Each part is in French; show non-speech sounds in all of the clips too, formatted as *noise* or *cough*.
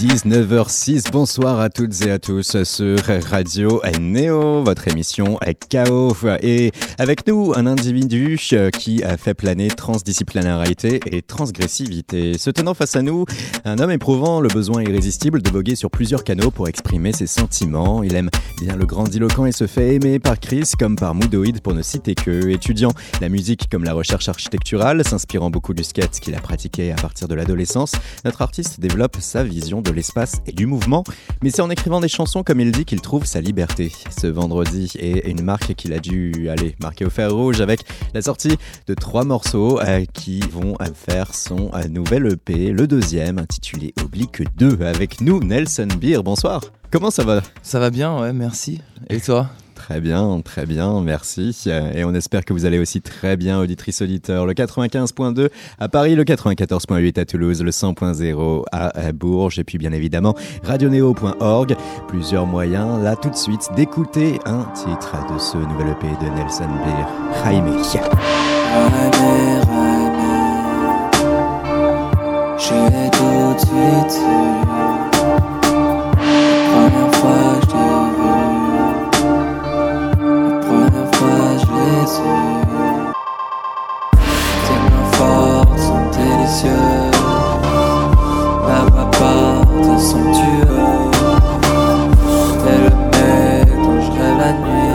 19h06, bonsoir à toutes et à tous sur Radio Néo, votre émission KO. Et avec nous, un individu qui a fait planer transdisciplinarité et transgressivité. Se tenant face à nous, un homme éprouvant le besoin irrésistible de voguer sur plusieurs canaux pour exprimer ses sentiments. Il aime bien le grandiloquent et se fait aimer par Chris comme par Moodoid pour ne citer que. Étudiant la musique comme la recherche architecturale, s'inspirant beaucoup du skate qu'il a pratiqué à partir de l'adolescence, notre artiste développe sa vision de l'espace et du mouvement, mais c'est en écrivant des chansons comme il dit qu'il trouve sa liberté. Ce vendredi est une marque qu'il a dû aller marquer au fer rouge avec la sortie de trois morceaux euh, qui vont faire son euh, nouvel EP, le deuxième intitulé Oblique 2. Avec nous, Nelson Beer. Bonsoir. Comment ça va? Ça va bien, ouais, merci. Et toi? Très bien, très bien, merci. Et on espère que vous allez aussi très bien, auditrice auditeur. Le 95.2 à Paris, le 94.8 à Toulouse, le 100.0 à Bourges, et puis bien évidemment radioneo.org. Plusieurs moyens, là tout de suite, d'écouter un titre de ce nouvel EP de Nelson Beer, Jaime. Tout de suite Tes mains fortes sont délicieuses. La voix porte somptueux. T'es le mec dont je rêve la nuit.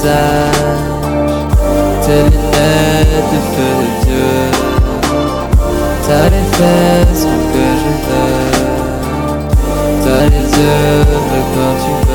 visage Tes lunettes de feu de Dieu. T'as les fesses que je veux T'as les yeux quand tu veux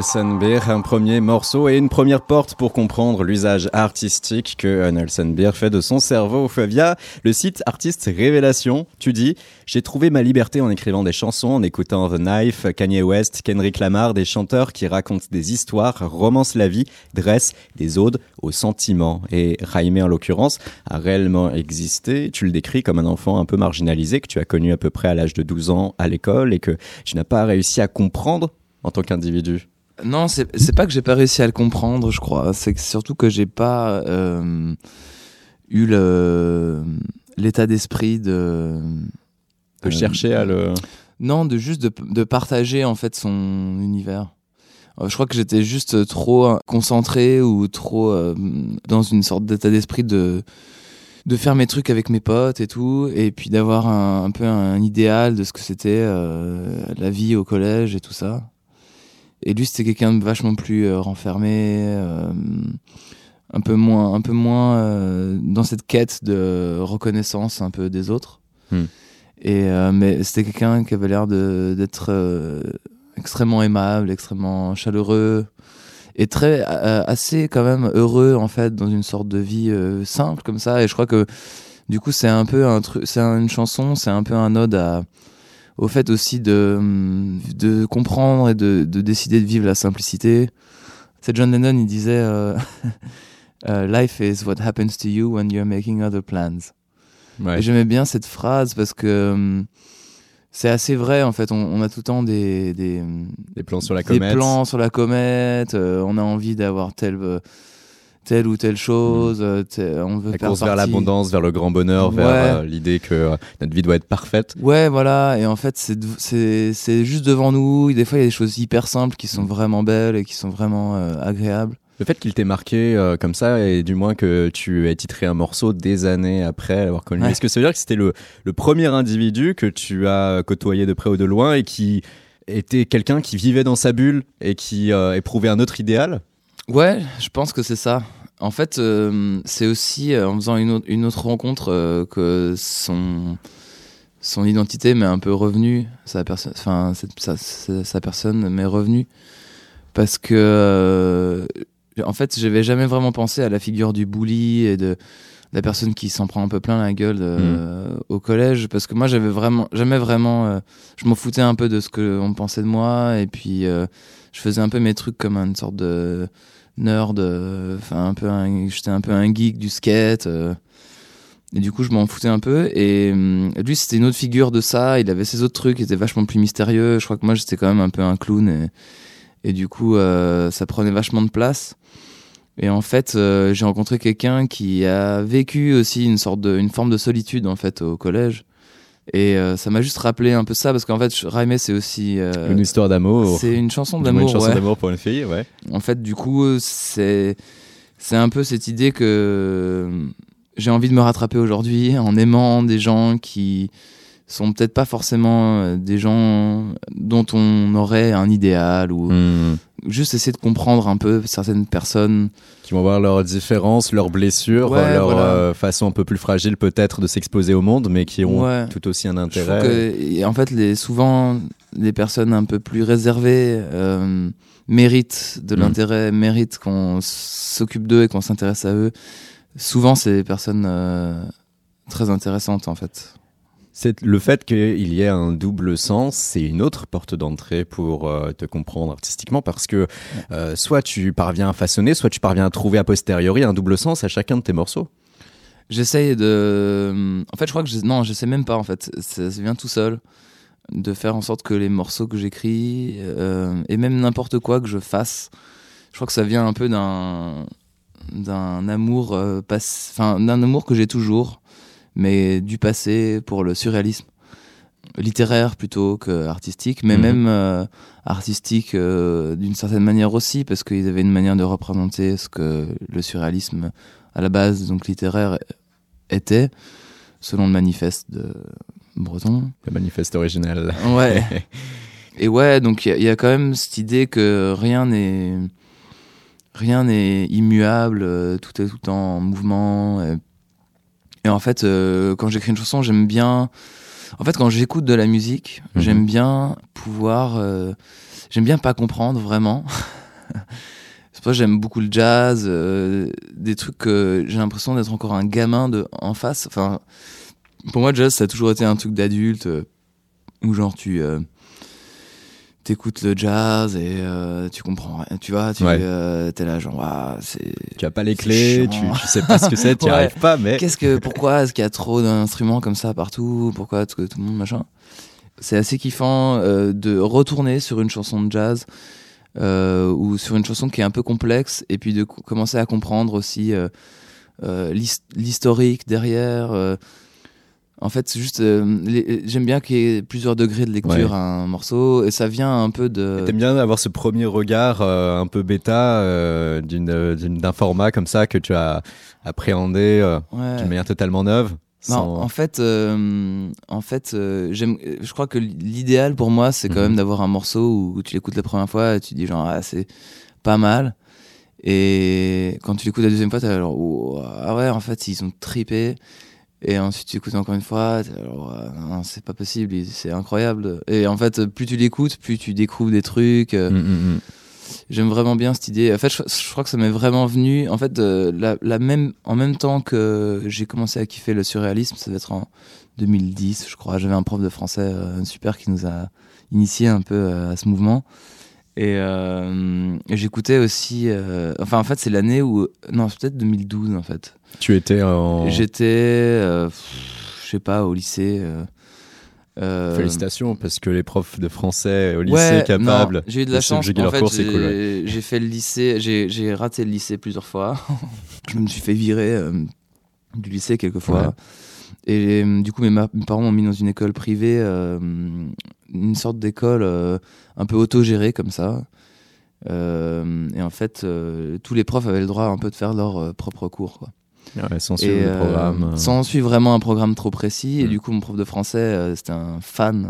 Nelson Beer, un premier morceau et une première porte pour comprendre l'usage artistique que Nelson Beer fait de son cerveau via le site Artiste Révélation. Tu dis, j'ai trouvé ma liberté en écrivant des chansons, en écoutant The Knife, Kanye West, Kendrick Lamar, des chanteurs qui racontent des histoires, romancent la vie, dressent des odes aux sentiments. Et Raimé, en l'occurrence, a réellement existé. Tu le décris comme un enfant un peu marginalisé que tu as connu à peu près à l'âge de 12 ans à l'école et que tu n'as pas réussi à comprendre en tant qu'individu Non, c'est pas que j'ai pas réussi à le comprendre, je crois. C'est surtout que j'ai pas euh, eu l'état d'esprit de. De euh, chercher à le. Non, de juste de, de partager en fait son univers. Euh, je crois que j'étais juste trop concentré ou trop dans une sorte d'état d'esprit de de faire mes trucs avec mes potes et tout, et puis d'avoir un, peu un idéal de ce que c'était la vie au collège et tout ça. Et lui, c'était quelqu'un de vachement plus euh, renfermé, euh, un peu moins, un peu moins euh, dans cette quête de reconnaissance un peu des autres. Hmm. Et mais c'était quelqu'un qui avait l'air d'être extrêmement aimable, extrêmement chaleureux et très assez quand même heureux en fait dans une sorte de vie simple comme ça. Et je crois que du coup c'est un peu un truc, c'est une chanson, c'est un peu un ode à au fait aussi de, de comprendre et de, de décider de vivre la simplicité. C'est John Lennon, il disait euh, *laughs* euh, Life is what happens to you when you're making other plans. Et j'aimais bien cette phrase parce que hum, c'est assez vrai en fait. On, on, a tout le temps des, des, des plans sur la comète. Des plans sur la comète. Euh, on a envie d'avoir tel telle ou telle chose. Mm. Euh, on veut la course vers l'abondance, vers le grand bonheur, vers euh, l'idée que euh, notre vie doit être parfaite. Ouais, voilà. Et en fait, c'est juste devant nous. Des fois, il y a des choses hyper simples qui sont vraiment belles et qui sont vraiment agréables. Le fait qu'il t'ait marqué comme ça, et du moins que tu aies titré un morceau des années après l'avoir connu, est-ce que ça veut dire que c'était le, le premier individu que tu as côtoyé de près ou de loin et qui était quelqu'un qui vivait dans sa bulle et qui éprouvait un autre idéal? Ouais, je pense que c'est ça. En fait, euh, c'est aussi euh, en faisant une autre, une autre rencontre euh, que son, son identité m'est un peu revenue, sa, personne, enfin, sa, sa, personne m'est revenue. Parce que, en fait, j'avais jamais vraiment pensé à la figure du bully et de, la personne qui s'en prend un peu plein la gueule mm. au collège. Parce que moi, j'avais vraiment, jamais vraiment, je m'en foutais un peu de ce qu'on pensait de moi. Et puis, je faisais un peu mes trucs comme une sorte de nerd, euh, enfin un peu, j'étais un peu un geek du skate. Euh, et du coup, je m'en foutais un peu. Et euh, lui, c'était une autre figure de ça. Il avait ses autres trucs qui étaient vachement plus mystérieux. Je crois que moi, j'étais quand même un peu un clown. Et, et du coup, ça prenait vachement de place. Et en fait, j'ai rencontré quelqu'un qui a vécu aussi une sorte de, une forme de solitude en fait au collège. Et euh, ça m'a juste rappelé un peu ça parce qu'en fait, Raimé, c'est aussi. Euh, une histoire d'amour. C'est une chanson d'amour. Une chanson d'amour pour une fille, ouais. En fait, du coup, c'est c'est un peu cette idée que j'ai envie de me rattraper aujourd'hui en aimant des gens qui sont peut-être pas forcément euh, des gens dont on aurait un idéal ou hmm. juste essayer de comprendre un peu certaines personnes qui vont voir leurs différences, leurs blessures, leur euh, façon un peu plus fragile peut-être de s'exposer au monde, mais qui ont tout aussi un intérêt. Que, en fait, les, souvent, les personnes un peu plus réservées euh, méritent de hmm. l'intérêt, méritent qu'on s'occupe d'eux et qu'on s'intéresse à eux. Souvent, c'est des personnes très intéressantes en fait. C'est le fait qu'il y ait un double sens, c'est une autre porte d'entrée pour euh, te comprendre artistiquement parce que euh, soit tu parviens à façonner, soit tu parviens à trouver a posteriori un double sens à chacun de tes morceaux. J'essaye de. En fait, je crois que je... non, je sais même pas. En fait, ça, vient tout seul de faire en sorte que les morceaux que j'écris euh, et même n'importe quoi que je fasse, je crois que ça vient un peu d'un d'un amour enfin d'un amour que j'ai toujours mais du passé pour le surréalisme littéraire plutôt que artistique, mais mhm. même euh, artistique euh, d'une certaine manière aussi, parce qu'ils avaient une manière de représenter ce que le surréalisme à la base, donc littéraire, était, selon le manifeste de Breton. Le manifeste original. Ouais. *laughs* Et ouais, donc il y, a quand même cette idée que rien n'est rien n'est immuable, euh, tout est tout le temps en mouvement. Et et en fait, euh, quand j'écris une chanson, j'aime bien. En fait, quand j'écoute de la musique, mhm. j'aime bien pouvoir euh, j'aime bien pas comprendre vraiment. *laughs* C'est pour ça que j'aime beaucoup le jazz, euh, des trucs que j'ai l'impression d'être encore un gamin de, en face. Enfin, pour moi, le jazz, ça a toujours été un truc d'adulte, euh, où genre tu euh, t'écoutes le jazz et euh, tu comprends rien, tu vois, tu Ouais. euh, t'es là genre, c'est... Tu as pas les clés, tu, tu sais pas ce que c'est, *laughs* tu Ouais. arrives pas, mais Qu'est-ce que, pourquoi est-ce qu'il y a trop d'instruments comme ça partout? Pourquoi que tout le monde machin? C'est assez kiffant euh, de retourner sur une chanson de jazz ou sur une chanson qui est un peu complexe et puis de co- commencer à comprendre aussi l'his- l'historique derrière. En fait, c'est juste, euh, j'aime bien qu'il y ait plusieurs degrés de lecture Ouais. à un morceau et ça vient un peu de. T'aimes bien avoir ce premier regard euh, un peu bêta euh, d'un format comme ça que tu as appréhendé Ouais. d'une manière totalement neuve Non, sans- en fait, en fait, j'aime. Je crois que l'idéal pour moi, c'est quand Mhm. même d'avoir un morceau où tu l'écoutes la première fois et tu dis genre ah, c'est pas mal. Et quand tu l'écoutes la deuxième fois, t'es genre oh, ah ouais, en fait ils ont tripé. Et ensuite tu écoutes encore une fois, non, c'est pas possible, c'est incroyable. Et en fait, plus tu l'écoutes, plus tu découvres des trucs. euh, Mm, mm, mm. J'aime vraiment bien cette idée. En fait, je, je crois que ça m'est vraiment venu. En fait, euh, la, la même, en même temps que j'ai commencé à kiffer le surréalisme, ça va être en 2010, je crois. J'avais un prof de français euh, super qui nous a initié un peu euh, à ce mouvement. Et, et j'écoutais aussi. enfin, en fait, c'est l'année où. Non, c'est peut-être 2012 en fait. Tu étais en. J'étais, euh, je sais pas, au lycée. euh, euh, Félicitations, parce que les profs de français au lycée Ouais, capables. j'ai eu de la chance. En fait, j'ai cool, ouais. j'ai fait le lycée, j'ai raté le lycée plusieurs fois. *laughs* je me suis fait virer euh, du lycée quelques fois. Ouais. Et du coup, mes, parents m'ont mis dans une école privée, euh, une sorte d'école un peu autogérée comme ça. Et en fait, tous les profs avaient le droit un peu de faire leur euh, propre cours. Quoi. Ouais, sans Et, suivre le euh, programme. euh, Sans suivre vraiment un programme trop précis. Et Mm. du coup, mon prof de français, euh, c'était un fan.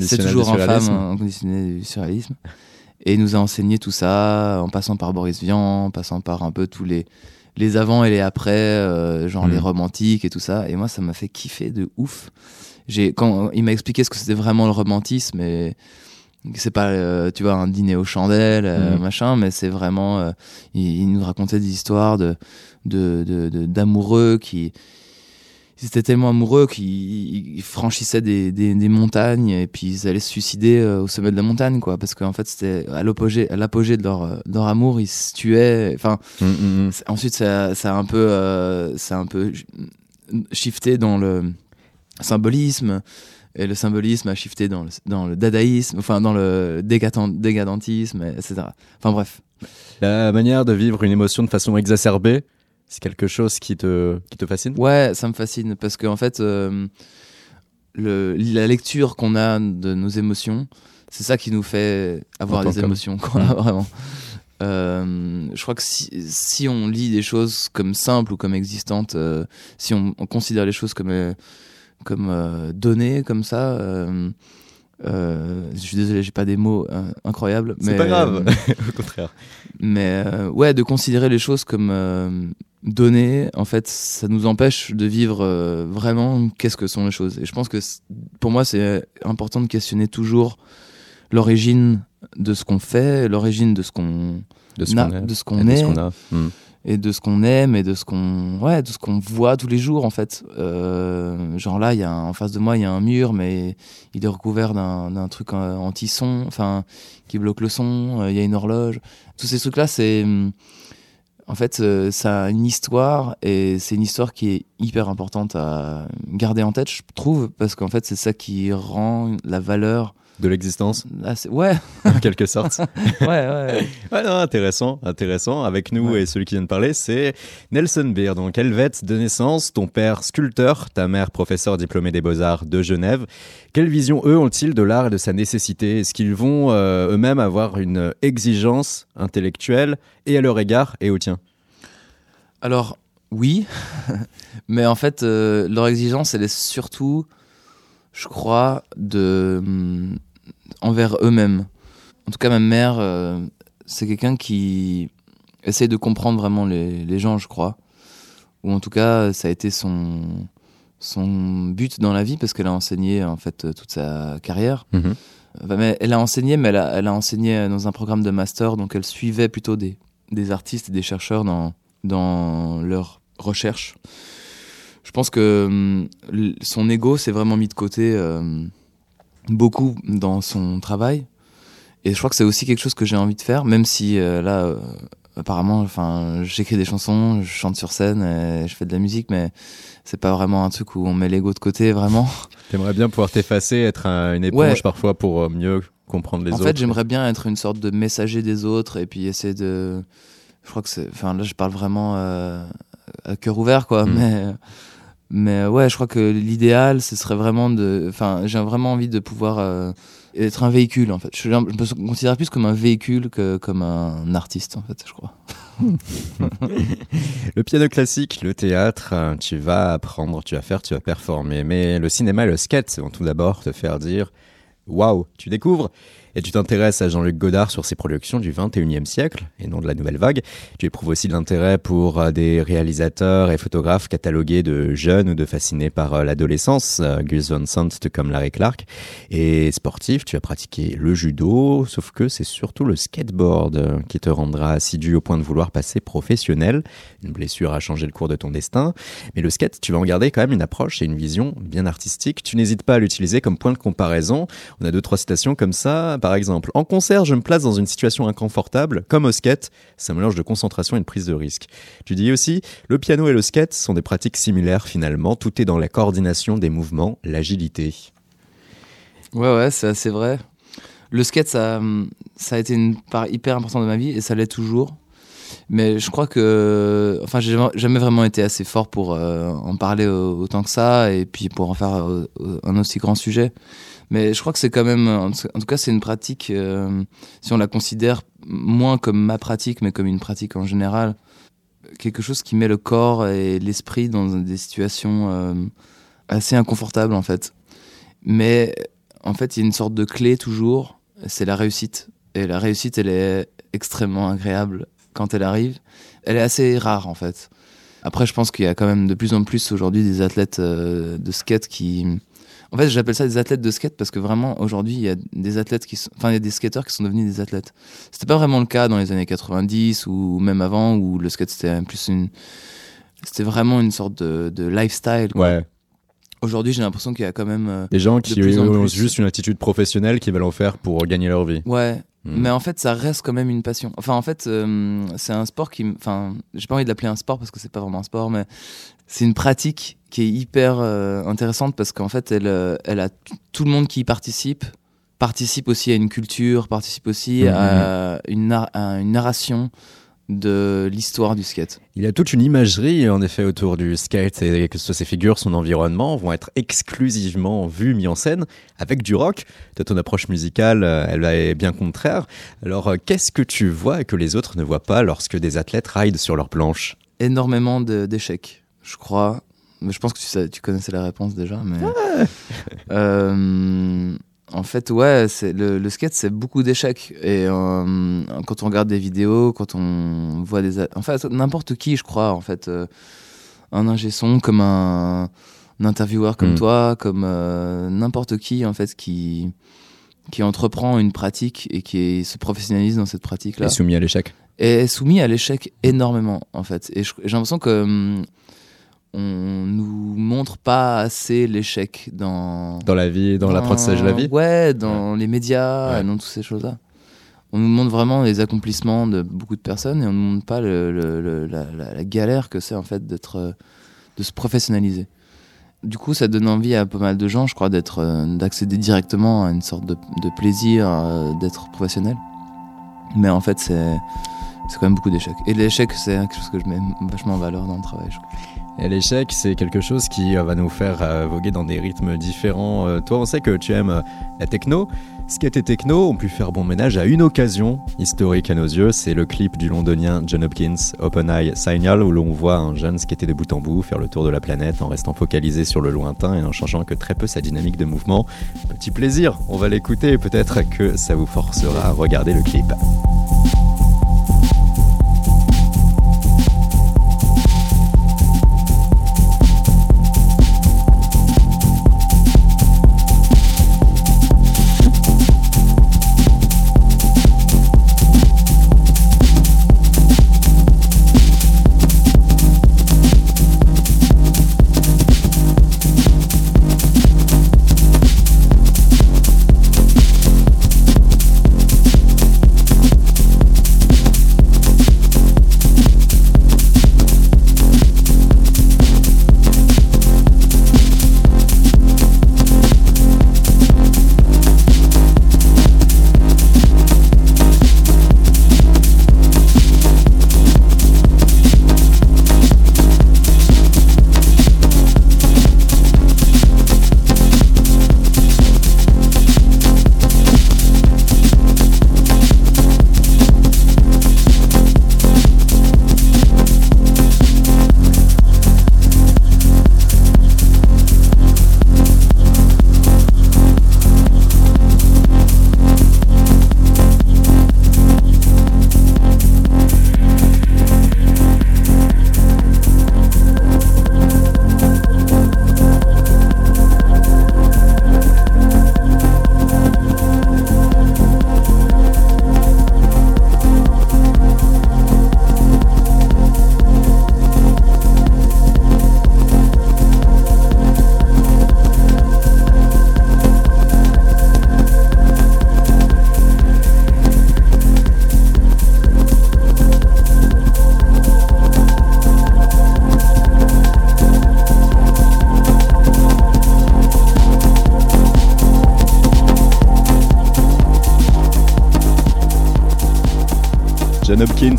c'est toujours un fan inconditionné du surréalisme. Et il nous a enseigné tout ça en passant par Boris Vian, en passant par un peu tous les, les avant et les après, euh, genre les romantiques et tout ça. Et moi, ça m'a fait kiffer de ouf. J'ai, quand il m'a expliqué ce que c'était vraiment le romantisme, et c'est pas, euh, tu vois, un dîner aux chandelles, euh, Mhm. machin, mais c'est vraiment. il, il nous racontait des histoires de, de, de- de- d'amoureux qui ils étaient tellement amoureux qu'ils ils franchissaient des, des, des montagnes et puis ils allaient se suicider euh, au sommet de la montagne quoi. Parce qu'en fait c'était à l'apogée à l'apogée de leur euh, de leur amour ils se tuaient enfin Mm, mm, mm. c'est- ensuite ça ça a un peu euh, ça a un peu shifté dans le symbolisme et le symbolisme a shifté dans le, dans le dadaïsme enfin dans le dégadantisme etc enfin bref. La manière de vivre une émotion de façon exacerbée, c'est quelque chose qui te, qui te fascine? Ouais, ça me fascine parce qu'en fait, euh, le, la lecture qu'on a de nos émotions, c'est ça qui nous fait avoir En des émotions, quoi, Mm. vraiment. Euh, je crois que si, si on lit des choses comme simples ou comme existantes, euh, si on, on considère les choses comme, euh, comme données, comme ça, je suis désolé, j'ai pas des mots incroyables. C'est pas grave, *laughs* au contraire. mais ouais, de considérer les choses comme données, en fait, ça nous empêche de vivre euh, vraiment qu'est-ce que sont les choses. Et je pense que pour moi, c'est important de questionner toujours l'origine de ce qu'on fait, l'origine de ce qu'on De ce qu'on est. de ce et qu'on de est, ce qu'on a. Mm. et de ce qu'on aime et de ce qu'on ouais de ce qu'on voit tous les jours en fait Euh, genre là il y a un- en face de moi il y a un mur mais il est recouvert d'un truc euh, anti-son enfin qui bloque le son il y a une horloge tous ces trucs là c'est hum, en fait euh, ça a une histoire et c'est une histoire qui est hyper importante à garder en tête je trouve parce qu'en fait c'est ça qui rend la valeur De l'existence, assez... ouais en quelque sorte. *laughs* ouais ouais Ouais, non, intéressant, intéressant. Avec nous Ouais. et celui qui vient de parler, c'est Nelson Beer. Donc, helvète de naissance, ton père sculpteur, ta mère professeur diplômé des beaux-arts de Genève. Quelle vision, eux, ont-ils de l'art et de sa nécessité? Est-ce qu'ils vont euh, eux-mêmes avoir une exigence intellectuelle et à leur égard et au tien? Alors, oui, *laughs* mais en fait, euh, leur exigence, elle est surtout, je crois, de hum, envers eux-mêmes. En tout cas, ma mère, euh, c'est quelqu'un qui essaye de comprendre vraiment les, les gens, je crois. Ou en tout cas, ça a été son, son but dans la vie, parce qu'elle a enseigné, en fait, toute sa carrière. Enfin, mais elle a enseigné, mais elle a, elle a enseigné dans un programme de master, donc elle suivait plutôt des, des artistes et des chercheurs dans, dans leur recherche. Je pense que hum, son ego s'est vraiment mis de côté euh, beaucoup dans son travail. Et je crois que c'est aussi quelque chose que j'ai envie de faire, même si euh, là, euh, apparemment, enfin, j'écris des chansons, je chante sur scène, et je fais de la musique, mais c'est pas vraiment un truc où on met l'ego de côté, vraiment. T'aimerais bien pouvoir t'effacer, être un- une éponge Ouais. parfois pour euh, mieux comprendre les en autres. fait, j'aimerais bien être une sorte de messager des autres et puis essayer de. Je crois que c'est. Enfin, là, je parle vraiment euh, à cœur ouvert, quoi. Mm. Mais, mais ouais, je crois que l'idéal, ce serait vraiment de. Enfin, j'ai vraiment envie de pouvoir euh, être un véhicule, en fait. Je, je me considère plus comme un véhicule que comme un artiste, en fait, je crois. *laughs* Le piano classique, le théâtre, euh, tu vas apprendre, tu vas faire, tu vas performer. Mais le cinéma et le skate vont tout d'abord te faire dire Waouh, tu découvres et tu t'intéresses à Jean-Luc Godard sur ses productions du 21e siècle et non de la nouvelle vague. Tu éprouves aussi de l'intérêt pour euh, des réalisateurs et photographes catalogués de jeunes ou de fascinés par euh, l'adolescence, euh, Gus Van Sant comme Larry Clark. Et sportif, tu as pratiqué le judo, sauf que c'est surtout le skateboard qui te rendra assidu au point de vouloir passer professionnel. Une blessure a changé le cours de ton destin. Mais le skate, tu vas en garder quand même une approche et une vision bien artistique. Tu n'hésites pas à l'utiliser comme point de comparaison. On a deux, trois citations comme ça. Par exemple, en concert, je me place dans une situation inconfortable. Comme au skate, c'est un mélange de concentration et de prise de risque. Tu dis aussi, le piano et le skate sont des pratiques similaires finalement. Tout est dans la coordination des mouvements, l'agilité. Ouais, ouais, c'est assez vrai. Le skate, ça, a été une part hyper importante de ma vie et ça l'est toujours. Mais je crois que. Enfin, j'ai jamais- vraiment été assez fort pour euh, en parler au- autant que ça et puis pour en faire euh, euh, un aussi grand sujet. Mais je crois que c'est quand même. En tout cas, c'est une pratique, euh, si on la considère moins comme ma pratique, mais comme une pratique en général, quelque chose qui met le corps et l'esprit dans des situations euh, assez inconfortables en fait. Mais en fait, il y a une sorte de clé toujours, c'est la réussite. Et la réussite, elle est extrêmement agréable quand elle arrive. Elle est assez rare en fait. Après, je pense qu'il y a quand même de plus en plus aujourd'hui des athlètes euh, de skate qui. En fait, j'appelle ça des athlètes de skate parce que vraiment aujourd'hui, il y a des athlètes qui sont. Enfin, il y a des skateurs qui sont devenus des athlètes. C'était pas vraiment le cas dans les années 90 ou même avant où le skate c'était plus une. C'était vraiment une sorte de, de lifestyle. quoi. Ouais. Aujourd'hui, j'ai l'impression qu'il y a quand même. euh, Des gens qui ont juste une attitude professionnelle qui veulent en faire pour gagner leur vie. Ouais, Hmm. mais en fait, ça reste quand même une passion. Enfin, en fait, euh, c'est un sport qui. Enfin, j'ai pas envie de l'appeler un sport parce que c'est pas vraiment un sport, mais c'est une pratique qui est hyper euh, intéressante parce qu'en fait, elle, euh, elle a tout le monde qui y participe participe aussi à une culture, participe aussi à, une nar- à une narration de l'histoire du skate. Il y a toute une imagerie en effet autour du skate et que ce soit ses figures, son environnement vont être exclusivement vues, mis en scène avec du rock. Toi, ton approche musicale, euh, elle est bien contraire. Alors, euh, qu'est-ce que tu vois et que les autres ne voient pas lorsque des athlètes ride sur leur planche Énormément de- d'échecs, je crois. Mais je pense que tu, sais- tu connaissais la réponse déjà. Mais Euh, en fait, ouais, le, le skate, c'est beaucoup d'échecs. Et euh, quand on regarde des vidéos, quand on voit des, en fait, n'importe qui, je crois, en fait, euh, un ingé son comme un, un intervieweur comme Mm. toi, comme euh, n'importe qui, en fait, qui qui entreprend une pratique et qui est- se professionnalise dans cette pratique-là est soumis à l'échec est soumis à l'échec énormément en fait et j'ai l'impression que hum, on nous montre pas assez l'échec dans dans la vie, dans l'apprentissage de la vie ouais dans les médias Ouais. dans toutes ces choses là on nous montre vraiment les accomplissements de beaucoup de personnes et on nous montre pas le- le- le- la, la- la galère que c'est en fait d'être euh, de se professionnaliser. Du coup ça donne envie à pas mal de gens je crois d'être euh, d'accéder directement à une sorte de, de plaisir euh, d'être professionnel. Mais en fait c'est c'est quand même beaucoup d'échecs. Et l'échec, c'est quelque chose que je mets vachement en valeur dans le travail. je crois. Et l'échec, c'est quelque chose qui euh, va nous faire euh, voguer dans des rythmes différents. Euh, toi, on sait que tu aimes la techno. Skate et techno ont pu faire bon ménage à une occasion historique à nos yeux. C'est le clip du londonien John Hopkins, Open Eye Signal, où l'on voit un jeune skater de bout en bout, faire le tour de la planète en restant focalisé sur le lointain et en changeant que très peu sa dynamique de mouvement. Petit plaisir, on va l'écouter et peut-être que ça vous forcera à regarder le clip.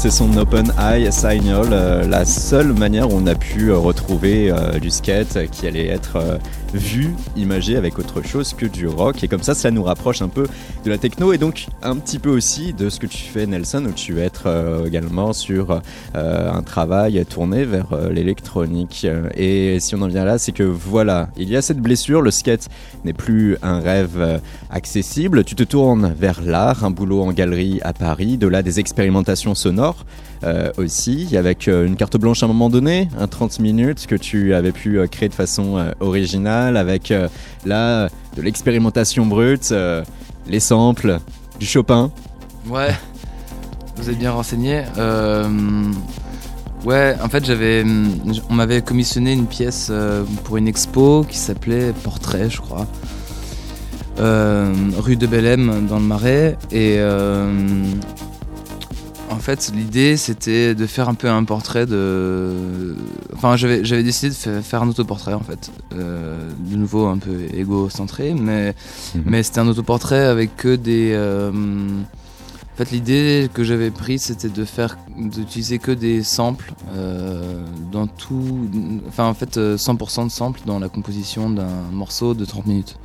Et son Open Eye Signal, euh, la seule manière où on a pu euh, retrouver euh, du skate qui allait être vu, imagé avec autre chose que du rock. Et comme ça, ça nous rapproche un peu de la techno et donc un petit peu aussi de ce que tu fais, Nelson, où tu vas être également sur un travail tourné vers l'électronique. Et si on en vient là, c'est que voilà, il y a cette blessure, le skate n'est plus un rêve accessible. Tu te tournes vers l'art, un boulot en galerie à Paris, de là des expérimentations sonore euh, aussi, avec euh, une carte blanche à un moment donné, un 30 minutes que tu avais pu euh, créer de façon originale, avec là de l'expérimentation brute, les samples, du Chopin. Ouais, vous êtes bien renseigné. Ouais, en fait, j'avais, on m'avait commissionné une pièce pour une expo qui s'appelait Portrait, je crois. rue de Bellem dans le Marais et fait, l'idée c'était de faire un peu un portrait de. Enfin, j'avais, décidé de faire un autoportrait en fait. Euh, de nouveau un peu égocentré, mais, mhm. mais c'était un autoportrait avec que des. Euh, en fait, l'idée que j'avais prise c'était de faire. d'utiliser que des samples euh, dans tout. Enfin, en fait, 100% de samples dans la composition d'un morceau de 30 minutes.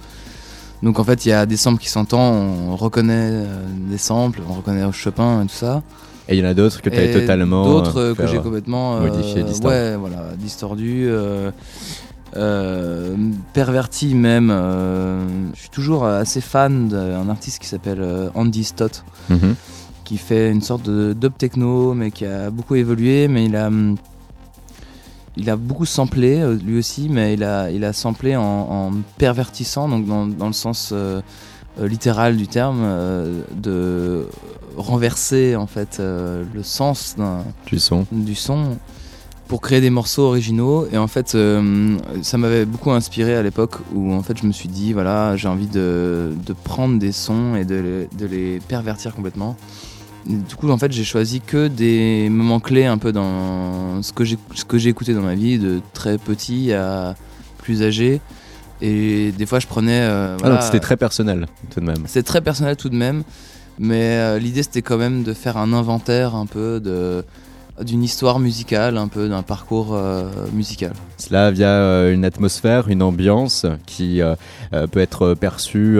Donc en fait, il y a des samples qui s'entendent, on reconnaît des samples, on reconnaît Chopin et tout ça. Et il y en a d'autres que tu as totalement. D'autres euh, que j'ai complètement. Euh, modifié, distordu. Ouais, voilà, distordu. Euh, perverti même. je suis toujours assez fan d'un artiste qui s'appelle Andy Stott, mhm. qui fait une sorte de dub techno, mais qui a beaucoup évolué, mais il a, il a beaucoup samplé lui aussi, mais il a, il a samplé en, pervertissant, donc dans, dans le sens littéral du terme, de renverser en fait euh, le sens du son. du son pour créer des morceaux originaux. Et en fait euh, ça m'avait beaucoup inspiré à l'époque où en fait je me suis dit voilà j'ai envie de, de, prendre des sons et de les, de les pervertir complètement. Du coup en fait j'ai choisi que des moments clés un peu dans ce que j'ai ce que j'ai écouté dans ma vie de très petit à plus âgé et des fois je prenais euh, ah donc c'était très personnel tout de même c'était très personnel tout de même mais euh, l'idée c'était quand même de faire un inventaire un peu de d'une histoire musicale, un peu d'un parcours euh, musical. Cela via euh, une atmosphère, une ambiance qui peut être perçue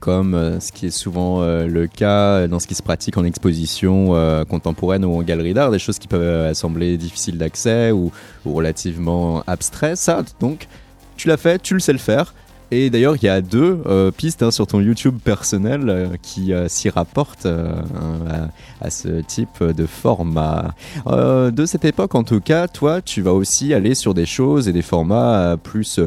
comme ce qui est souvent le cas dans ce qui se pratique en exposition contemporaine ou en galerie d'art, des choses qui peuvent sembler difficiles d'accès ou, ou, relativement abstraites. Ça, donc, tu l'as fait, tu le sais le faire. Et d'ailleurs, il y a deux euh, pistes hein, sur ton YouTube personnel euh, qui euh, s'y rapportent à, ce type de format. de cette époque, en tout cas, toi, tu vas aussi aller sur des choses et des formats plus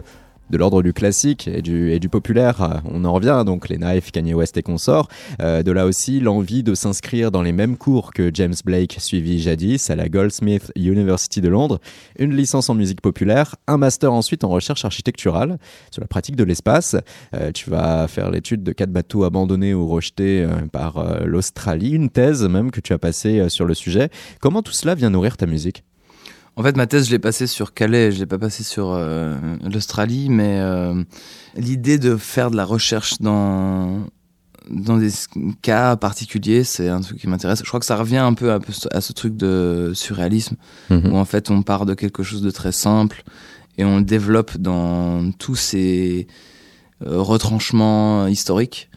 de l'ordre du classique et du, populaire. On en revient donc les Knife, Kanye West et consorts. Euh, de là aussi l'envie de s'inscrire dans les mêmes cours que James Blake suivi jadis à la Goldsmith University de Londres, une licence en musique populaire, un master ensuite en recherche architecturale sur la pratique de l'espace. Euh, tu vas faire l'étude de quatre bateaux abandonnés ou rejetés euh, par l'Australie, une thèse même que tu as passée sur le sujet. Comment tout cela vient nourrir ta musique? En fait, ma thèse, je l'ai passée sur Calais, je l'ai pas passée sur euh, l'Australie, mais euh, l'idée de faire de la recherche dans dans des cas particuliers, c'est un truc qui m'intéresse. Je crois que ça revient un peu à, à ce truc de surréalisme, mhm. où en fait on part de quelque chose de très simple et on le développe dans tous ces euh, retranchements historiques.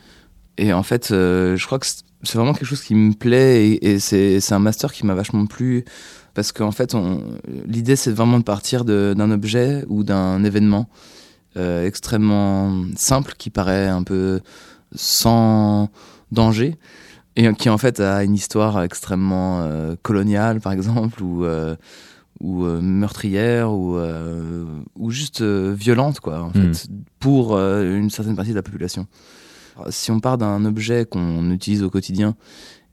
Et en fait, je crois que c'est vraiment quelque chose qui me plaît et, et c'est un master qui m'a vachement plu parce qu'en fait, l'idée, c'est vraiment de partir d'un objet ou d'un événement euh, extrêmement simple qui paraît un peu sans danger et qui en fait a une histoire extrêmement euh, coloniale, par exemple, ou, euh, ou meurtrière, ou, ou juste violente, quoi, en hmm. fait, pour une certaine partie de la population. Si on part d'un objet qu'on utilise au quotidien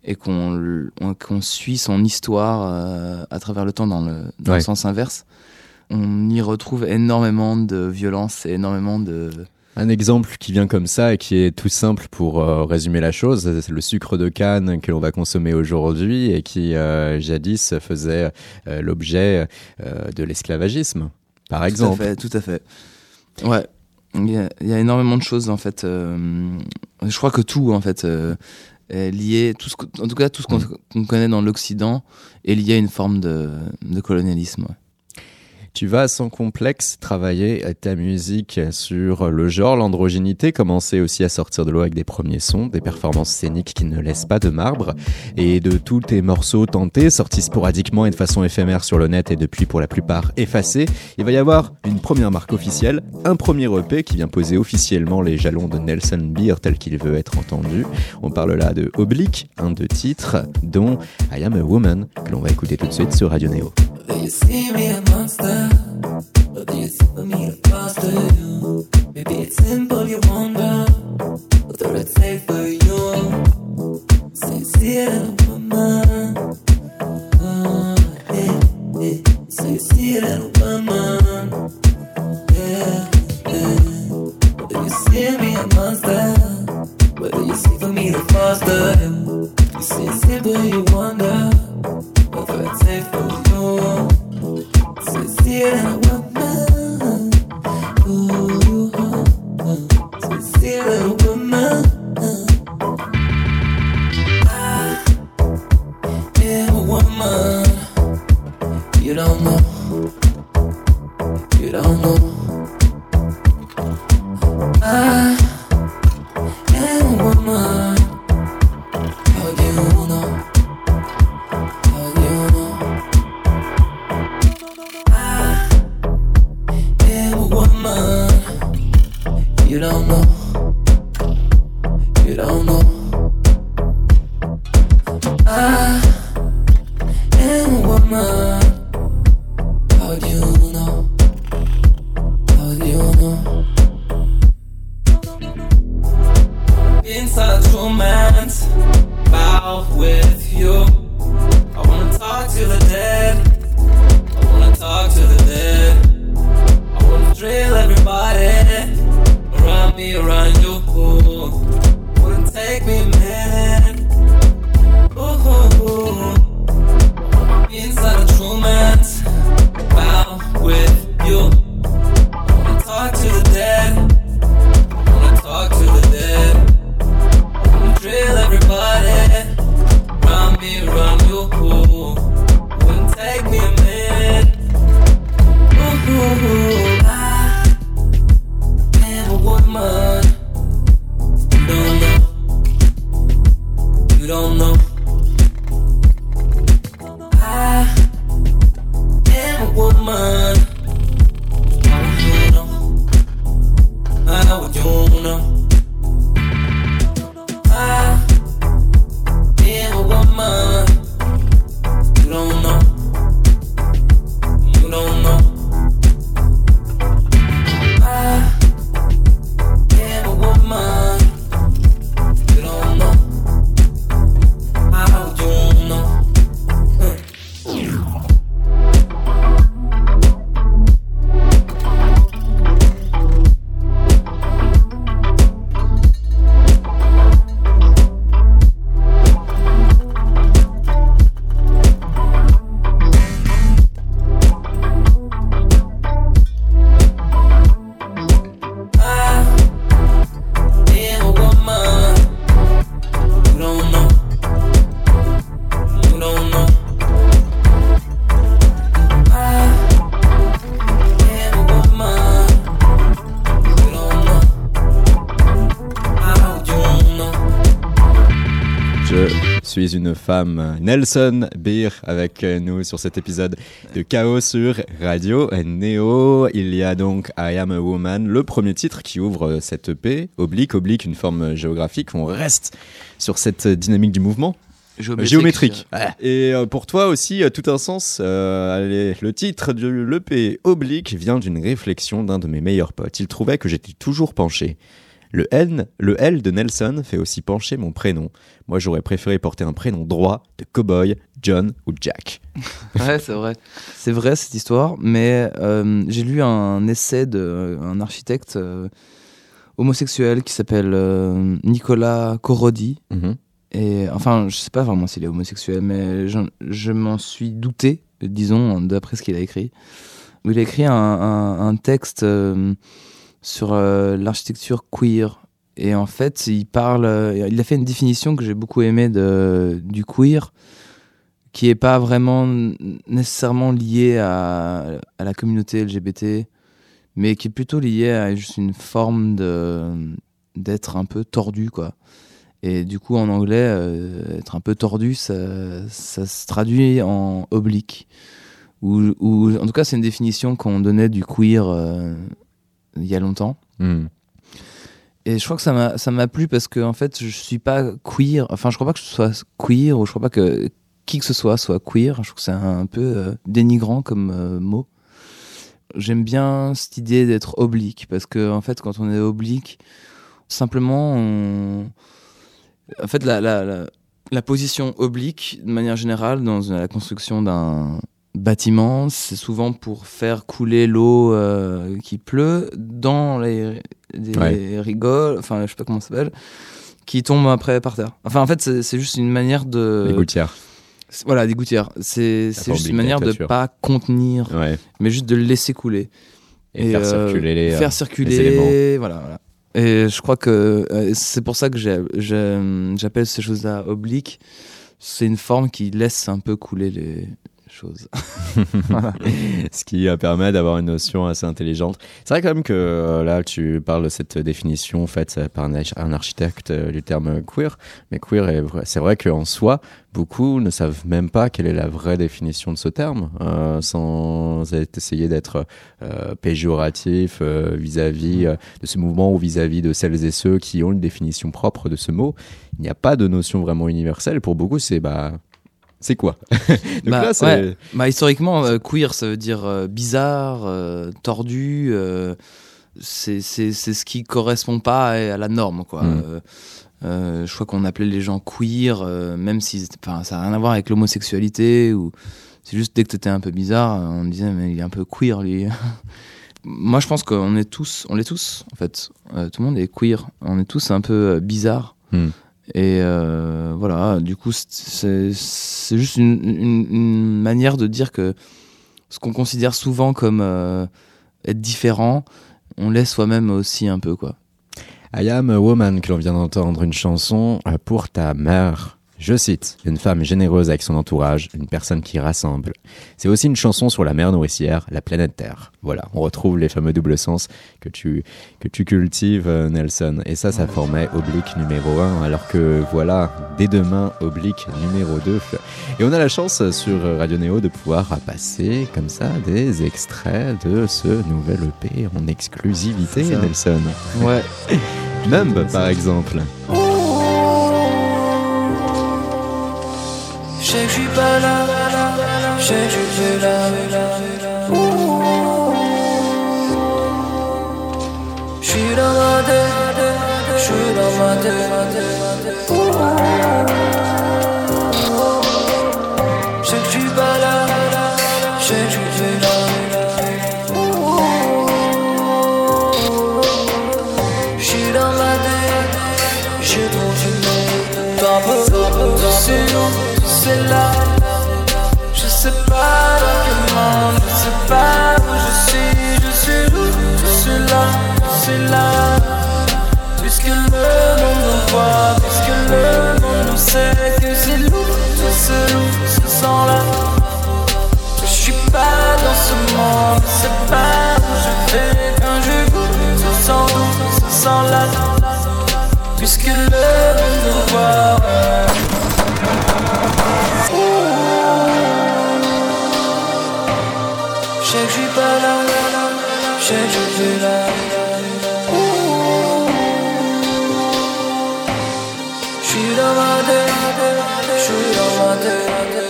et qu'on suit son histoire euh, à travers le temps dans le, sens inverse, on y retrouve énormément de violence et énormément de... Un exemple qui vient comme ça et qui est tout simple pour euh, résumer la chose, c'est le sucre de canne que l'on va consommer aujourd'hui et qui euh, jadis faisait l'objet de l'esclavagisme, par exemple. Tout à fait, tout à fait. Ouais, il y, a, énormément de choses en fait. je crois que tout en fait lié, tout ce, en tout cas tout ce qu'on qu'on connaît dans l'Occident est lié à une forme de, de colonialisme. ouais. Tu vas sans complexe travailler ta musique sur le genre, l'androgynité, commencer aussi à sortir de l'eau avec des premiers sons, des performances scéniques qui ne laissent pas de marbre, et de tous tes morceaux tentés, sortis sporadiquement et de façon éphémère sur le net et depuis pour la plupart effacés, il va y avoir une première marque officielle, un premier EP qui vient poser officiellement les jalons de Nelson Beer tel qu'il veut être entendu. On parle là de Oblique, un de titres, dont I Am a Woman, que l'on va écouter tout de suite sur Radio Neo. Or do you see me to foster you? Maybe it's simple, you wonder. What the red say for you? So you see it in a une femme. Nelson Beer avec nous sur cet épisode de Chaos sur Radio Neo. Il y a donc I Am a Woman, le premier titre qui ouvre cette EP. Oblique, oblique, une forme géographique. On reste sur cette dynamique du mouvement. Géométrique. Et euh, pour toi aussi, euh, tout un sens. Euh, allez, le titre de l'EP Oblique vient d'une réflexion d'un de mes meilleurs potes. Il trouvait que j'étais toujours penché. Le N, le L de Nelson fait aussi pencher mon prénom. Moi, j'aurais préféré porter un prénom droit de cowboy, John ou Jack. *laughs* Ouais, c'est vrai. C'est vrai cette histoire, mais euh, j'ai lu un essai d'un architecte euh, homosexuel qui s'appelle euh, Nicolas Corrodi. Mhm. Et enfin, je sais pas vraiment s'il est homosexuel, mais je m'en suis douté, disons, d'après ce qu'il a écrit. Il a écrit un, un- un texte euh, sur euh, l'architecture queer et en fait, il parle, euh, il a fait une définition que j'ai beaucoup aimée de, du queer, qui est pas vraiment nécessairement liée à, à la communauté LGBT, mais qui est plutôt liée à juste une forme d'être un peu tordu, quoi. Et du coup, en anglais, euh, être un peu tordu, ça, ça se traduit en oblique. Ou, en tout cas, c'est une définition qu'on donnait du queer il y a longtemps. Hmm. Et je crois que ça m'a ça m'a plu parce que en fait je suis pas queer enfin je crois pas que je sois queer ou je crois pas que qui que ce soit soit queer je trouve que c'est un, peu euh, dénigrant comme euh, mot j'aime bien cette idée d'être oblique parce que en fait quand on est oblique simplement on... en fait la, la, la, la position oblique de manière générale dans la construction d'un bâtiment, c'est souvent pour faire couler l'eau euh, qui pleut dans les, les Ouais. rigoles, enfin je sais pas comment ça s'appelle, qui tombent après par terre. Enfin en fait c'est juste une manière de... Les gouttières. Voilà, des gouttières. C'est juste une manière de d'ictature. pas contenir, Ouais. mais juste de le laisser couler. Et, faire euh, circuler les. faire euh, circuler, éléments. voilà, voilà. Et je crois que c'est pour ça que j'appelle ces choses-là obliques. C'est une forme qui laisse un peu couler les choses. *laughs* Ce qui permet d'avoir une notion assez intelligente. C'est vrai quand même que euh, là, tu parles de cette définition faite par un arch- un architecte euh, du terme queer, mais queer, c'est vrai qu'en soi, beaucoup ne savent même pas quelle est la vraie définition de ce terme, euh, sans essayer d'être péjoratif vis-à-vis de ce mouvement ou vis-à-vis de celles et ceux qui ont une définition propre de ce mot. Il n'y a pas de notion vraiment universelle. Pour beaucoup, c'est bah, c'est quoi *laughs* Donc Bah, là, c'est ouais. Bah, historiquement, euh, queer, ça veut dire euh, bizarre, euh, tordu. c'est ce qui correspond pas à, à la norme, quoi. Mm. Euh, euh, je crois qu'on appelait les gens queer, même si ça n'a rien à voir avec l'homosexualité ou c'est juste dès que t'étais un peu bizarre, on disait mais il est un peu queer lui. *laughs* Moi, je pense qu'on est tous, on l'est tous en fait. Tout le monde est queer. On est tous un peu euh, bizarres. Et euh, voilà, du coup, c'est juste une manière de dire que ce qu'on considère souvent comme euh, être différent, on l'est soi-même aussi un peu, quoi. I am a woman que l'on vient d'entendre une chanson euh, pour ta mère. Je cite, une femme généreuse avec son entourage, une personne qui rassemble. C'est aussi une chanson sur la mère nourricière, la planète Terre. Voilà, on retrouve les fameux doubles sens que tu, que tu cultives, euh, Nelson. Et ça, ça formait oblique numéro 1, alors que voilà, dès demain, oblique numéro 2. Et on a la chance sur Radio Néo de pouvoir passer comme ça des extraits de ce nouvel EP en exclusivité. Nelson. Ouais. *laughs* Numb, par exemple. Sais que je suis pas là, je sais que je suis là. Je suis dans ma tête, je suis dans ma tête. Je sais pas monde, je sais pas où je suis, je suis où, je suis là, suis là. Puisque le monde nous voit, puisque le monde nous sait que c'est lourd, c'est lourd, ce sang là. Je suis pas dans ce monde, je sais pas où je vais quand je goûte ce sang doux, ce sang là. Puisque le monde nous voit. Je sais que je suis là. Je suis dans ma tête, je suis dans ma tête.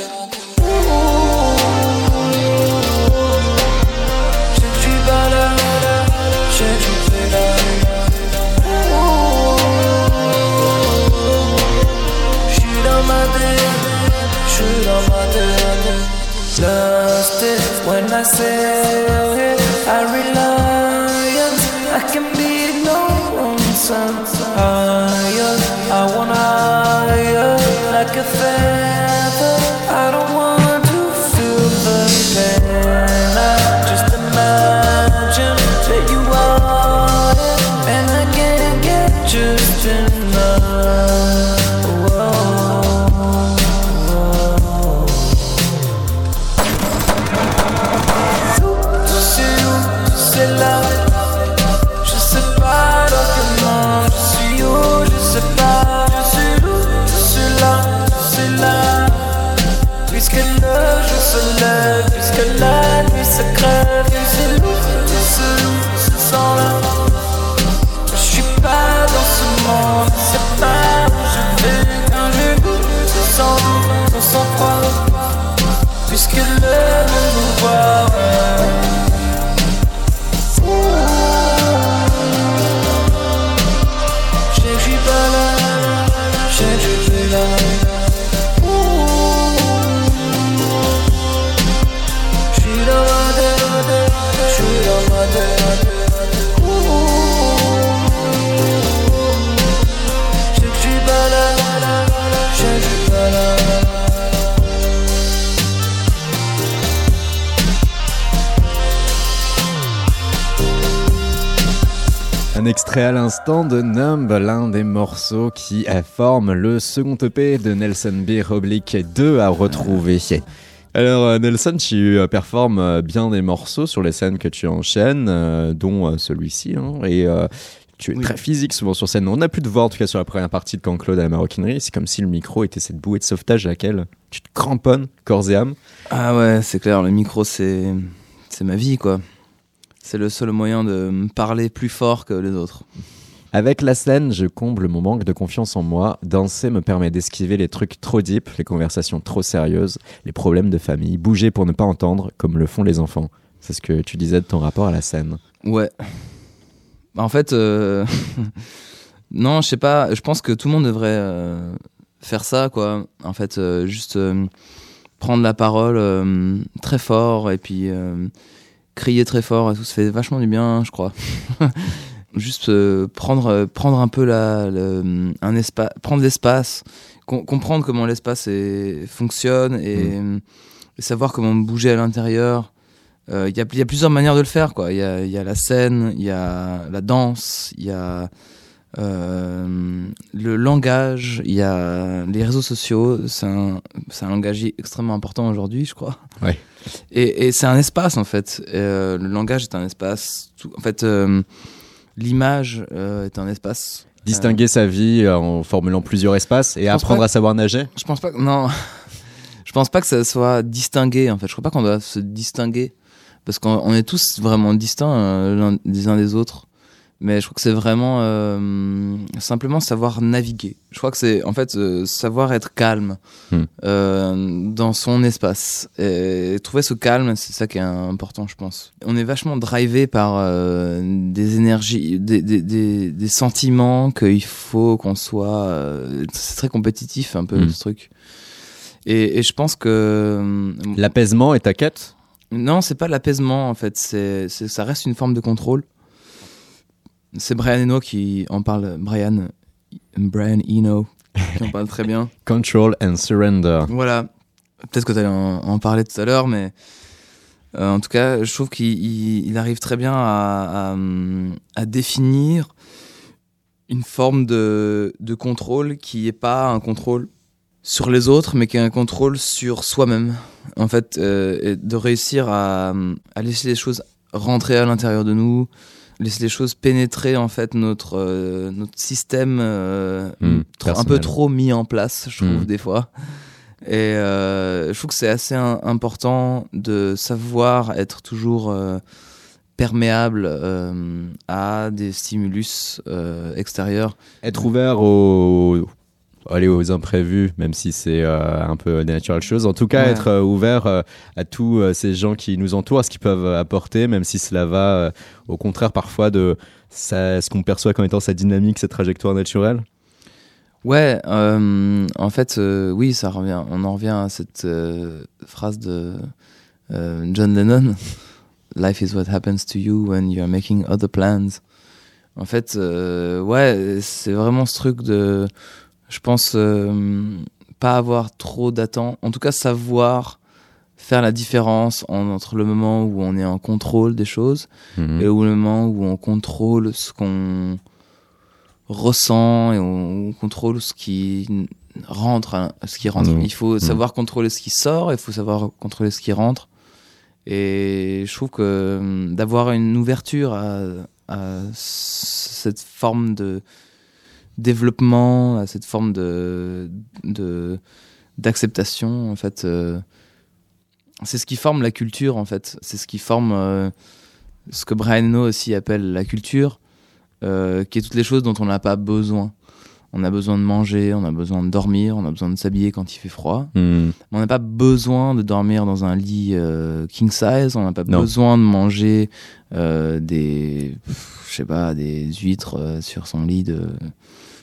Je sais que je suis pas là, je sais que je suis là. Je suis dans ma tête, je suis dans ma tête. Lost it when I say Un extrait à l'instant de Numb, l'un des morceaux qui forme le second EP de Nelson Beer Oblique 2 à retrouver. Alors euh, Nelson, tu euh, performes euh, bien des morceaux sur les scènes que tu enchaînes, dont celui-ci, hein, et euh, tu es Oui. très physique souvent sur scène. On a pu te voir en tout cas sur la première partie de Quand Claude à la maroquinerie, c'est comme si le micro était cette bouée de sauvetage à laquelle tu te cramponnes corps et âme. Ah ouais, c'est clair, le micro, c'est c'est ma vie, quoi. C'est le seul moyen de me parler plus fort que les autres. Avec la scène, je comble mon manque de confiance en moi. Danser me permet d'esquiver les trucs trop deep, les conversations trop sérieuses, les problèmes de famille, bouger pour ne pas entendre, comme le font les enfants. C'est ce que tu disais de ton rapport à la scène. Ouais. En fait, euh, *laughs* non, je sais pas. Je pense que tout le monde devrait euh, faire ça, quoi. En fait, euh, juste prendre la parole très fort et puis crier très fort et tout. Ça fait vachement du bien, je crois. *laughs* juste euh, prendre euh, prendre un peu la, le- un espace, prendre l'espace, com- comprendre comment l'espace fonctionne et, et savoir comment bouger à l'intérieur. Euh, Il y, a, il y a plusieurs manières de le faire. quoi. Il y a, il y a la scène, il y a la danse, il y a euh, le langage, il y a les réseaux sociaux. C'est un, un langage extrêmement important aujourd'hui, je crois. Ouais. Et, et c'est un espace, en fait. Euh, le langage est un espace. Tout- en fait, euh, l'image euh, est un espace. Distinguer sa vie en formulant plusieurs espaces et apprendre à savoir nager. Je pense pas que non. je pense pas que ça soit distingué en fait. Je crois pas qu'on doit se distinguer parce qu'on on est tous vraiment distincts des uns des autres. Mais je crois que c'est vraiment euh, simplement savoir naviguer. Je crois que c'est en fait euh, savoir être calme Hmm. euh, dans son espace et trouver ce calme, c'est ça qui est important, je pense. On est vachement drivé par des énergies, des, des, des, des sentiments qu'il faut qu'on soit. c'est très compétitif un peu Hmm. ce truc. Et, et je pense que L'apaisement est ta quête? Non, c'est pas l'apaisement en fait. C'est- ça reste une forme de contrôle. C'est Brian Eno qui en parle. Brian, Brian Eno qui en parle très bien. *laughs* Control and surrender. Voilà. Peut-être que tu allais en, en parler tout à l'heure, mais euh, en tout cas, je trouve qu'il il- il arrive très bien à, à, à définir une forme de, de contrôle qui est pas un contrôle sur les autres, mais qui est un contrôle sur soi-même. En fait, euh, et de réussir à, à laisser les choses rentrer à l'intérieur de nous, laisser les choses pénétrer en fait notre euh, notre système euh, Hmm, trop- un peu trop mis en place, je trouve Hmm. des fois. Et euh, je trouve que c'est assez un- important de savoir être toujours euh, perméable euh, à des stimulus euh, extérieurs. Être ouvert aux, aller aux imprévus, même si c'est euh, un peu des naturelles choses. En tout cas, Ouais. être euh, ouvert euh, à tous ces gens qui nous entourent, à ce qu'ils peuvent apporter, même si cela va au contraire parfois de ce qu'on perçoit comme étant sa dynamique, sa trajectoire naturelle. Ouais, en fait, oui, ça revient. On en revient à cette phrase de John Lennon *laughs* Life is what happens to you when you are making other plans. En fait, ouais, c'est vraiment ce truc de, je pense, euh, pas avoir trop d'attentes. En tout cas, savoir faire la différence en- entre le moment où on est en contrôle des choses Mhm. et au moment où on contrôle ce qu'on ressent et on contrôle ce qui rentre, hein, ce qui rentre. Mhm. Il faut savoir contrôler ce qui sort, il faut savoir contrôler ce qui rentre. Et je trouve que hum, d'avoir une ouverture à, cette forme de développement, à cette forme de d'acceptation, en fait, euh, c'est ce qui forme la culture en fait. C'est ce qui forme euh, ce que Brian Eno aussi appelle la culture, euh, qui est toutes les choses dont on n'a pas besoin. On a besoin de manger, on a besoin de dormir, on a besoin de s'habiller quand il fait froid. Hmm. On n'a pas besoin de dormir dans un lit king size, on n'a pas Non. besoin de manger des, je sais pas, des huîtres sur son lit. De...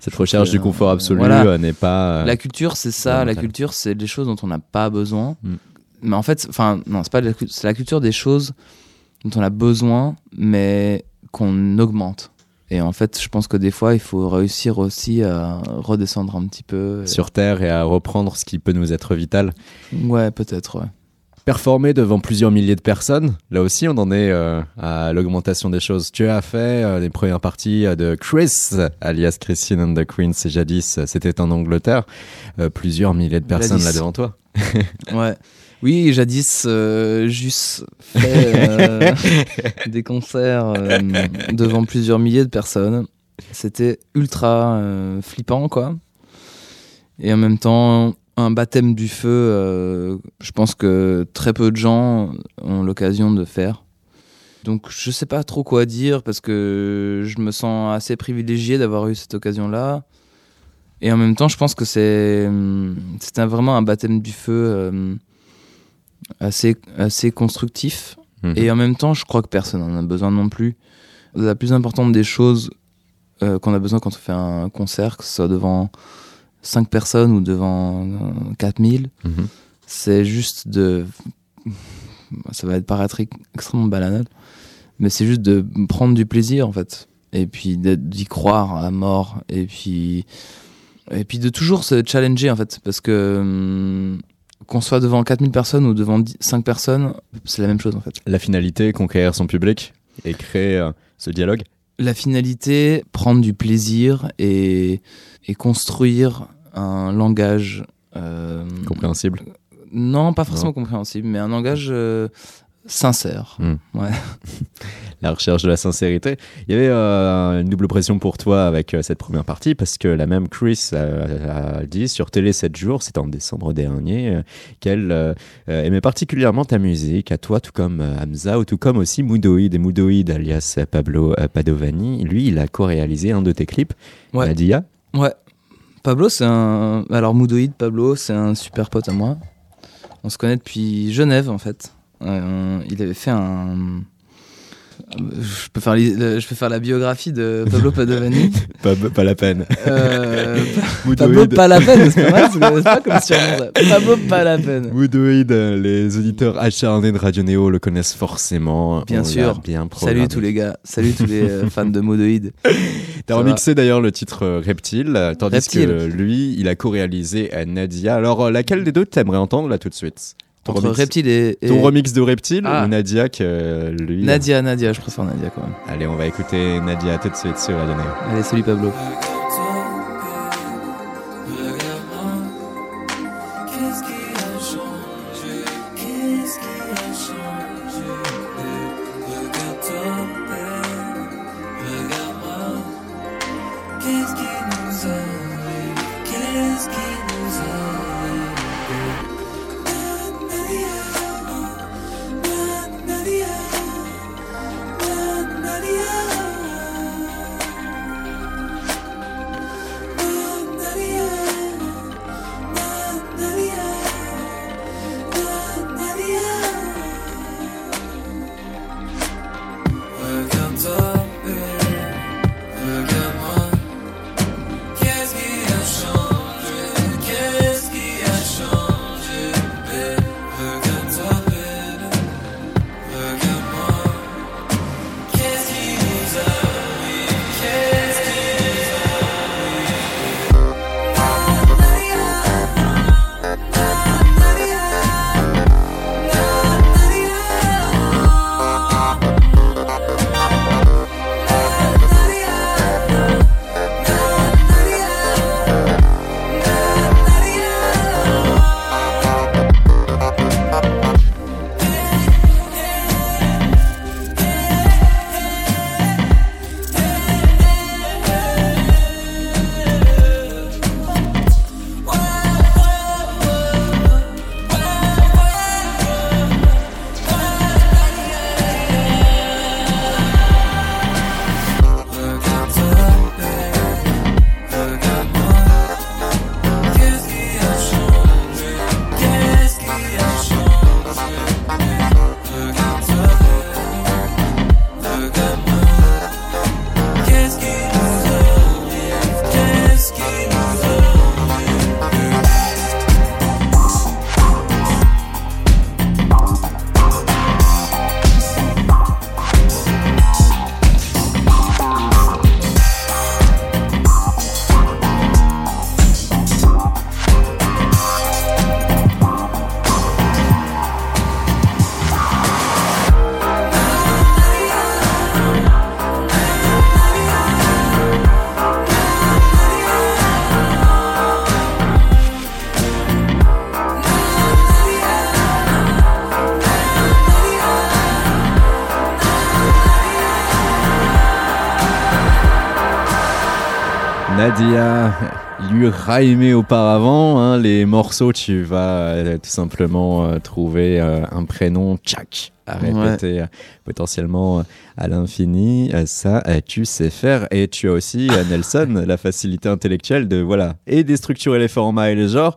Cette recherche du confort absolu Voilà. euh, n'est pas. euh, La culture, c'est ça. La culture, c'est des choses dont on n'a pas besoin. Mm. Mais en fait, enfin, non, c'est pas la, c'est la culture des choses dont on a besoin, mais qu'on augmente. Et en fait, je pense que des fois, il faut réussir aussi à redescendre un petit peu. sur Terre et à reprendre ce qui peut nous être vital. Ouais, peut-être, ouais. Performer devant plusieurs milliers de personnes, là aussi on en est euh, à l'augmentation des choses. Tu as fait euh, les premières parties euh, de Chris, alias Christine and the Queens, c'est jadis, c'était en Angleterre. Euh, plusieurs milliers de personnes Jadis. là devant toi. *laughs* Ouais. Oui, jadis, juste fait *laughs* des concerts devant plusieurs milliers de personnes. C'était ultra flippant, quoi. Et en même temps, un baptême du feu, euh, je pense que très peu de gens ont l'occasion de faire. Donc je sais pas trop quoi dire parce que je me sens assez privilégié d'avoir eu cette occasion-là. Et en même temps, je pense que c'est hum, c'était vraiment un baptême du feu euh, assez assez constructif. Mhm. Et en même temps, je crois que personne n'en a besoin non plus. La plus importante des choses euh, qu'on a besoin quand on fait un concert, que ce soit devant 5 personnes ou devant euh, 4000, Mhm. c'est juste de. Ça va être paraître ex- extrêmement banal, mais c'est juste de prendre du plaisir en fait. Et puis d'y croire à mort. Et puis. Et puis de toujours se challenger en fait. Parce que. hum, qu'on soit devant 4000 personnes ou devant 5 personnes, c'est la même chose en fait. La finalité, conquérir son public et créer euh, ce dialogue. La finalité, prendre du plaisir et, et construire un langage. euh, Compréhensible. Non, pas forcément compréhensible, mais un langage euh, sincère. Hmm. Ouais. *laughs* la recherche de la sincérité. Il y avait euh, une double pression pour toi avec euh, cette première partie parce que la même Chris a, a dit sur Télé 7 jours, c'était en décembre dernier, euh, qu'elle aimait particulièrement ta musique, à toi tout comme Hamza ou tout comme aussi Moodoid et Moodoid alias Pablo Padovani. Lui, il a co-réalisé un de tes clips, Ouais. Nadia. Ouais. Pablo, c'est un. Alors, Moodoïd, Pablo, c'est un super pote à moi. On se connaît depuis Genève, en fait. Euh, il avait fait un. Je peux, faire, li- le- je peux faire la biographie de Pablo *laughs* Padovani. Pas, pas la peine. Euh, *laughs* Pablo, Moodoid. pas la peine, c'est pas mal, c'est c'est pas comme surnom. Pablo, pas la peine. Moodoid, euh, les auditeurs acharnés de Radio Néo le connaissent forcément. Bien On sûr. Bien Salut tous les gars, salut tous les euh, fans de Moodoïd. *laughs* T'as remixé d'ailleurs le titre euh, Reptile, tandis Reptile. que lui, il a co-réalisé Nadia. Alors, laquelle des deux t'aimerais entendre là tout de suite? Ton Entre remix- Reptile et. et- Ton remix de Reptile Ah. ou Nadia que euh, lui Nadia, Nadia, je préfère Nadia quand même. Allez, on va écouter Nadia suite sur Radio Néo. Allez, salut Pablo. Nadia lui aimé auparavant. Hein, les morceaux, tu vas euh, tout simplement euh, trouver euh, un prénom, tchac, à répéter potentiellement à l'infini. ça, tu sais faire. Et tu as aussi, Nelson, la facilité intellectuelle de, voilà, et déstructurer les formats et les genres,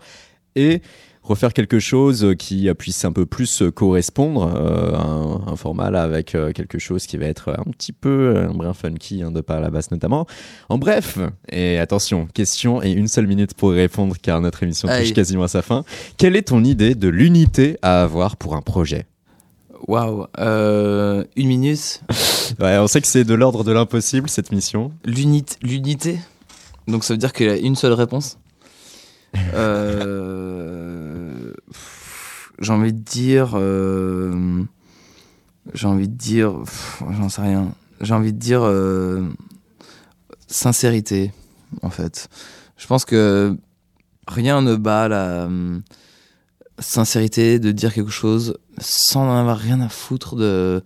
et refaire quelque chose qui puisse un peu plus correspondre euh, un, un, format là avec euh, quelque chose qui va être un petit peu un brin funky hein, de par la basse notamment. En bref, et attention, question et une seule minute pour répondre car notre émission touche quasiment à sa fin. Quelle est ton idée de l'unité à avoir pour un projet? Waouh, euh, une minute. *laughs* ouais, on sait que c'est de l'ordre de l'impossible cette mission. L'unité? Donc ça veut dire qu'il y a une seule réponse? Euh, j'ai envie de dire. Euh, j'ai envie de dire. J'en sais rien. J'ai envie de dire. Euh, sincérité, en fait. Je pense que rien ne bat la sincérité de dire quelque chose sans en avoir rien à foutre de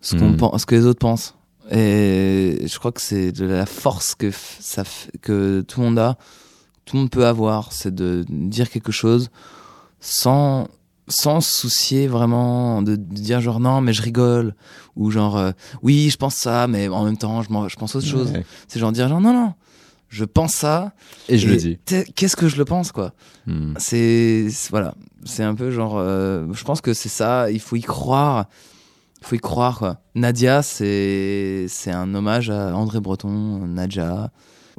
ce, qu'on hmm. pense, ce que les autres pensent. Et je crois que c'est de la force que, ça, que tout le monde a tout le monde peut avoir, c'est de dire quelque chose sans sans soucier vraiment de, dire genre non mais je rigole ou genre euh, oui je pense ça mais en même temps je, je pense autre chose. C'est genre dire genre non non je pense ça et je le dis. qu'est-ce que je le pense quoi? Hmm. c'est voilà. C'est un peu genre euh, je pense que c'est ça il faut y croire. Il faut y croire quoi. Nadia c'est c'est un hommage à André Breton Nadia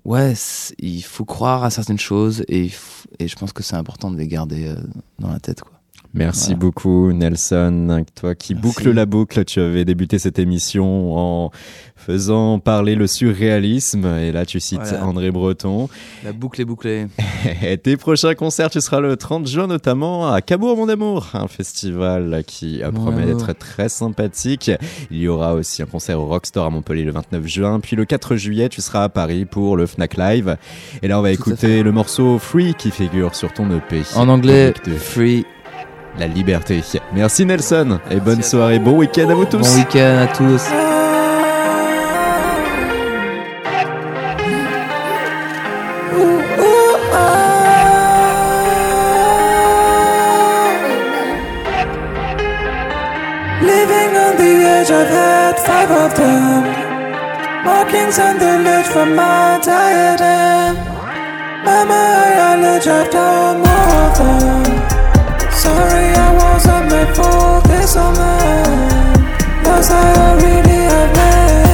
ouais, il faut croire à certaines choses et, et je pense que c'est important de les garder euh, dans la tête. Quoi. Merci beaucoup Nelson, toi qui boucle la boucle, tu avais débuté cette émission en faisant parler le surréalisme et là tu cites André Breton. La boucle est bouclée. *laughs* et tes prochains concerts, tu seras le 30 juin notamment à Cabourg mon amour, un festival qui promet d'être très sympathique. Il y aura aussi un concert au Rockstore à Montpellier le 29 juin, puis le 4 juillet tu seras à Paris pour le Fnac Live. Et là on va écouter le morceau Free qui figure sur ton EP. En anglais, Free la liberté. Merci Nelson et bonne soirée, bon week-end à vous tous. Bon week-end à tous. Living on the edge, I've had five of them. Markings on the ledge from my diadem. Mama, I knowledge I've done more of them. Sorry, I wasn't meant for this, oh man. Cause I already have met.